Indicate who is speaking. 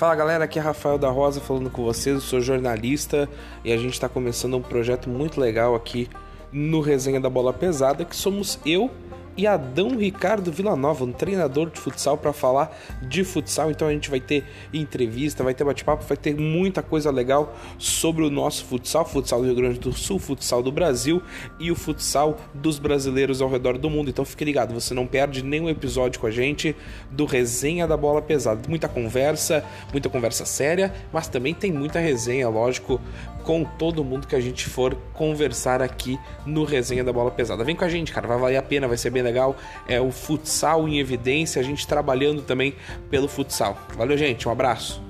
Speaker 1: Fala galera, aqui é Rafael da Rosa falando com vocês, eu sou jornalista e a gente está começando um projeto muito legal aqui no Resenha da Bola Pesada, que somos eu e Adão Ricardo Villanova, um treinador de futsal, para falar de futsal. Então a gente vai ter entrevista, vai ter bate-papo, vai ter muita coisa legal sobre o nosso futsal, futsal do Rio Grande do Sul, futsal do Brasil e o futsal dos brasileiros ao redor do mundo. Então fique ligado, você não perde nenhum episódio com a gente do Resenha da Bola Pesada. Muita conversa, muita conversa séria, mas também tem muita resenha, lógico, com todo mundo que a gente for conversar aqui no Resenha da Bola Pesada. Vem com a gente, cara, vai valer a pena, vai ser bem legal. É o futsal em evidência, a gente trabalhando também pelo futsal. Valeu, gente, um abraço.